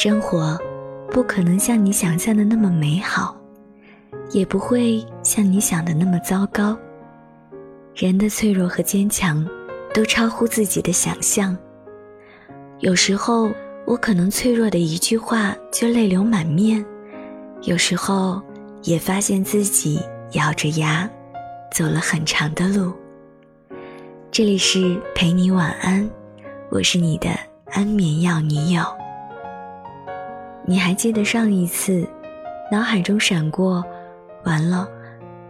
生活不可能像你想象的那么美好，也不会像你想的那么糟糕。人的脆弱和坚强，都超乎自己的想象。有时候，我可能脆弱的一句话就泪流满面；有时候，也发现自己咬着牙，走了很长的路。这里是陪你晚安，我是你的安眠药女友。你还记得上一次，脑海中闪过“完了，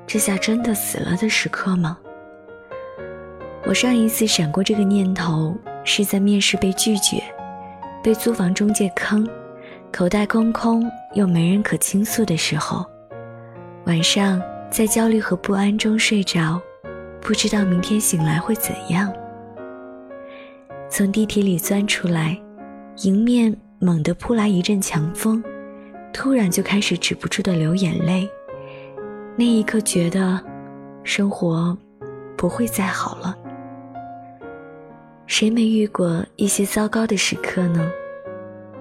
这下真的死了”的时刻吗？我上一次闪过这个念头，是在面试被拒绝，被租房中介坑，口袋空空又没人可倾诉的时候，晚上在焦虑和不安中睡着，不知道明天醒来会怎样。从地铁里钻出来，迎面猛地扑来一阵强风，突然就开始止不住的流眼泪。那一刻觉得，生活不会再好了。谁没遇过一些糟糕的时刻呢？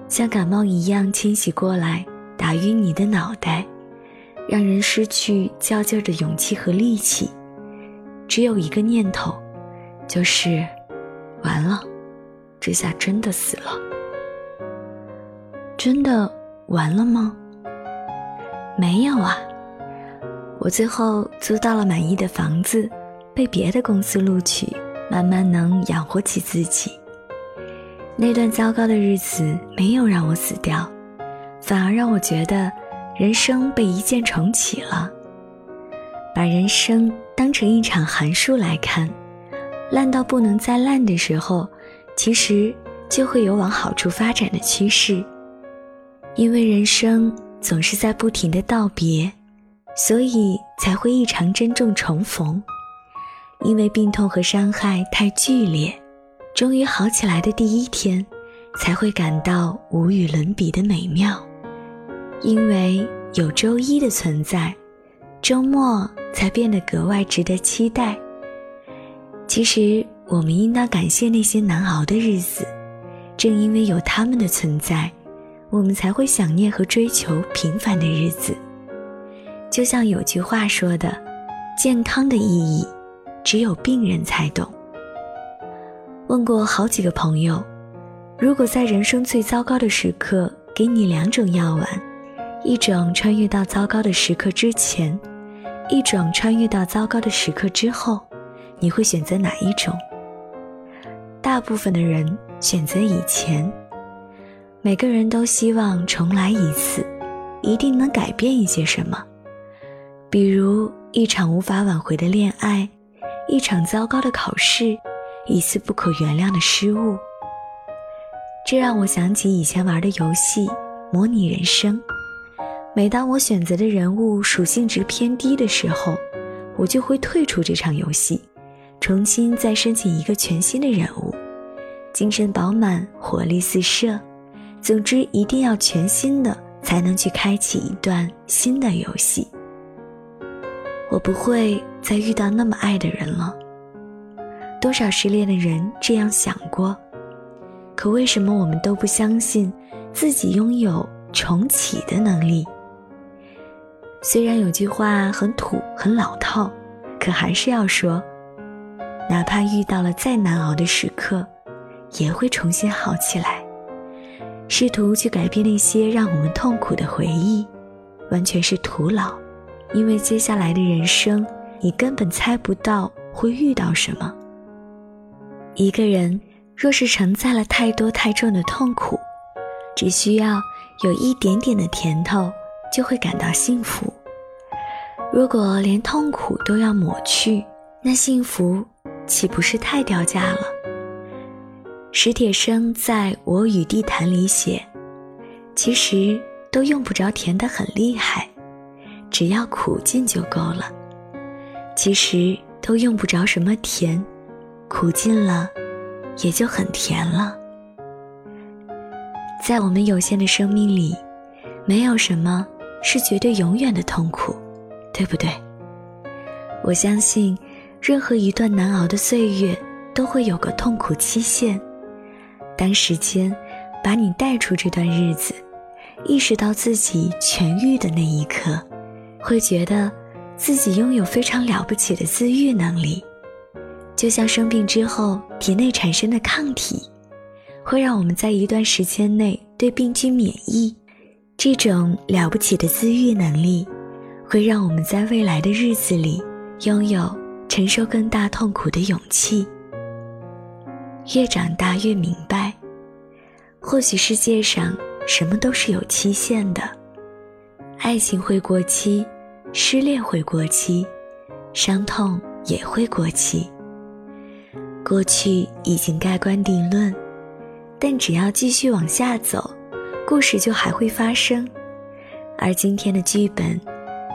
像感冒一样侵袭过来，打晕你的脑袋，让人失去较劲儿的勇气和力气。只有一个念头，就是完了，这下真的死了。真的完了吗？没有啊，我最后租到了满意的房子，被别的公司录取。慢慢能养活起自己。那段糟糕的日子没有让我死掉，反而让我觉得人生被一键重启了。把人生当成一场函数来看，烂到不能再烂的时候，其实就会有往好处发展的趋势。因为人生总是在不停的道别，所以才会异常珍重重逢。因为病痛和伤害太剧烈，终于好起来的第一天，才会感到无与伦比的美妙。因为有周一的存在，周末才变得格外值得期待。其实，我们应当感谢那些难熬的日子，正因为有他们的存在，我们才会想念和追求平凡的日子。就像有句话说的：“健康的意义。”只有病人才懂。问过好几个朋友，如果在人生最糟糕的时刻给你两种药丸，一种穿越到糟糕的时刻之前，一种穿越到糟糕的时刻之后，你会选择哪一种？大部分的人选择以前。每个人都希望重来一次，一定能改变一些什么，比如一场无法挽回的恋爱。一场糟糕的考试，一次不可原谅的失误。这让我想起以前玩的游戏《模拟人生》。每当我选择的人物属性值偏低的时候，我就会退出这场游戏，重新再申请一个全新的人物，精神饱满，活力四射。总之，一定要全新的，才能去开启一段新的游戏。我不会再遇到那么爱的人了。多少失恋的人这样想过，可为什么我们都不相信自己拥有重启的能力？虽然有句话很土很老套，可还是要说：哪怕遇到了再难熬的时刻，也会重新好起来。试图去改变那些让我们痛苦的回忆，完全是徒劳。因为接下来的人生，你根本猜不到会遇到什么。一个人若是承载了太多太重的痛苦，只需要有一点点的甜头，就会感到幸福。如果连痛苦都要抹去，那幸福岂不是太掉价了？史铁生在我与地坛里写：“其实都用不着甜得很厉害。”只要苦尽就够了，其实都用不着什么甜，苦尽了，也就很甜了。在我们有限的生命里，没有什么是绝对永远的痛苦，对不对？我相信，任何一段难熬的岁月都会有个痛苦期限。当时间把你带出这段日子，意识到自己痊愈的那一刻，会觉得自己拥有非常了不起的自愈能力，就像生病之后体内产生的抗体，会让我们在一段时间内对病菌免疫。这种了不起的自愈能力，会让我们在未来的日子里拥有承受更大痛苦的勇气。越长大越明白，或许世界上什么都是有期限的，爱情会过期，失恋会过期，伤痛也会过期。过去已经盖棺定论，但只要继续往下走。故事就还会发生，而今天的剧本，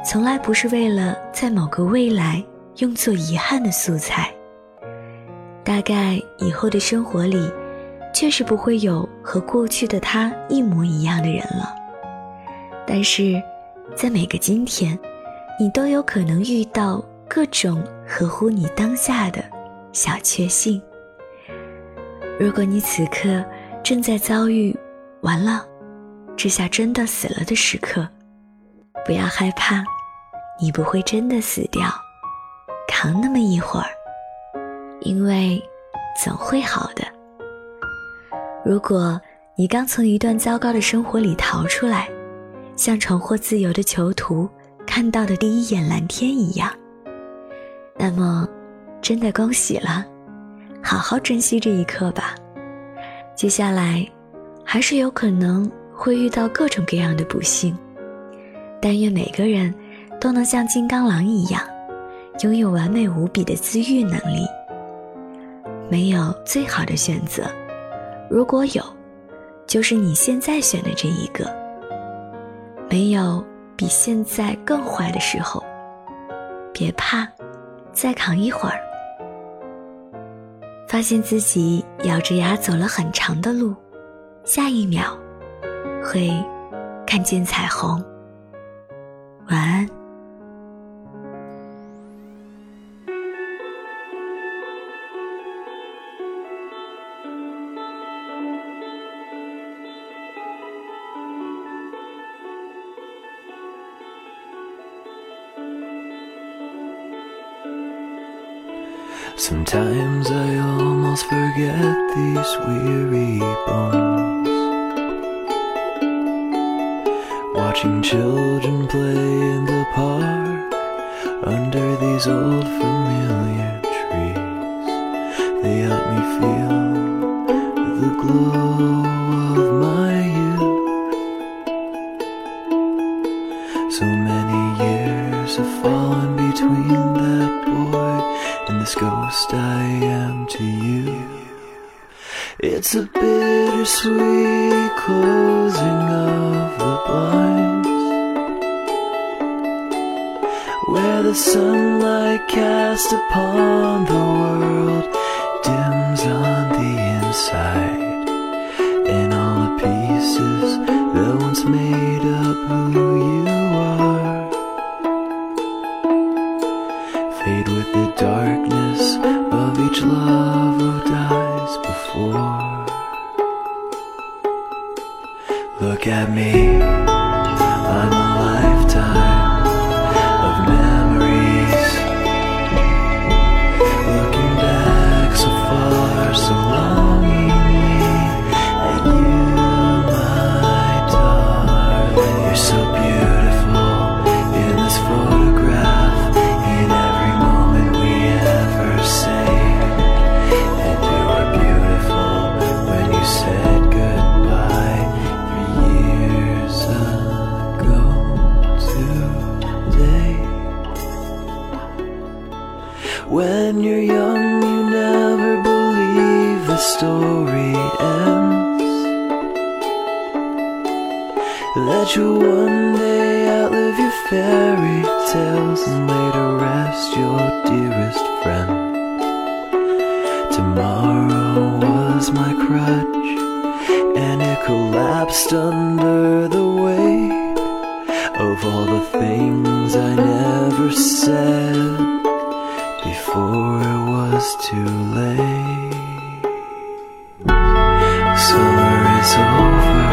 从来不是为了在某个未来用作遗憾的素材。大概以后的生活里，确实不会有和过去的他一模一样的人了。但是，在每个今天，你都有可能遇到各种合乎你当下的小确幸。如果你此刻正在遭遇完了。这下真的死了的时刻，不要害怕，你不会真的死掉，扛那么一会儿，因为总会好的。如果你刚从一段糟糕的生活里逃出来，像重获自由的囚徒看到的第一眼蓝天一样，那么真的恭喜了，好好珍惜这一刻吧。接下来还是有可能。会遇到各种各样的不幸，但愿每个人都能像金刚狼一样，拥有完美无比的自愈能力。没有最好的选择，如果有，就是你现在选的这一个。没有比现在更坏的时候，别怕，再扛一会儿。发现自己咬着牙走了很长的路，下一秒。会看见彩虹。晚安。Sometimes I almost forget these weary bones. Watching children play in the park under these old familiar trees. They help me feel the glow Am to you. It's a bittersweet closing of the blinds Where the sunlight cast upon the world dims on the inside And all the pieces When you're young, you never believe the story ends. That you'll one day outlive your fairy tales and later rest your dearest friend. Tomorrow was my crutch, and it collapsed under the weight of all the things I never said before it was too late. Summer is so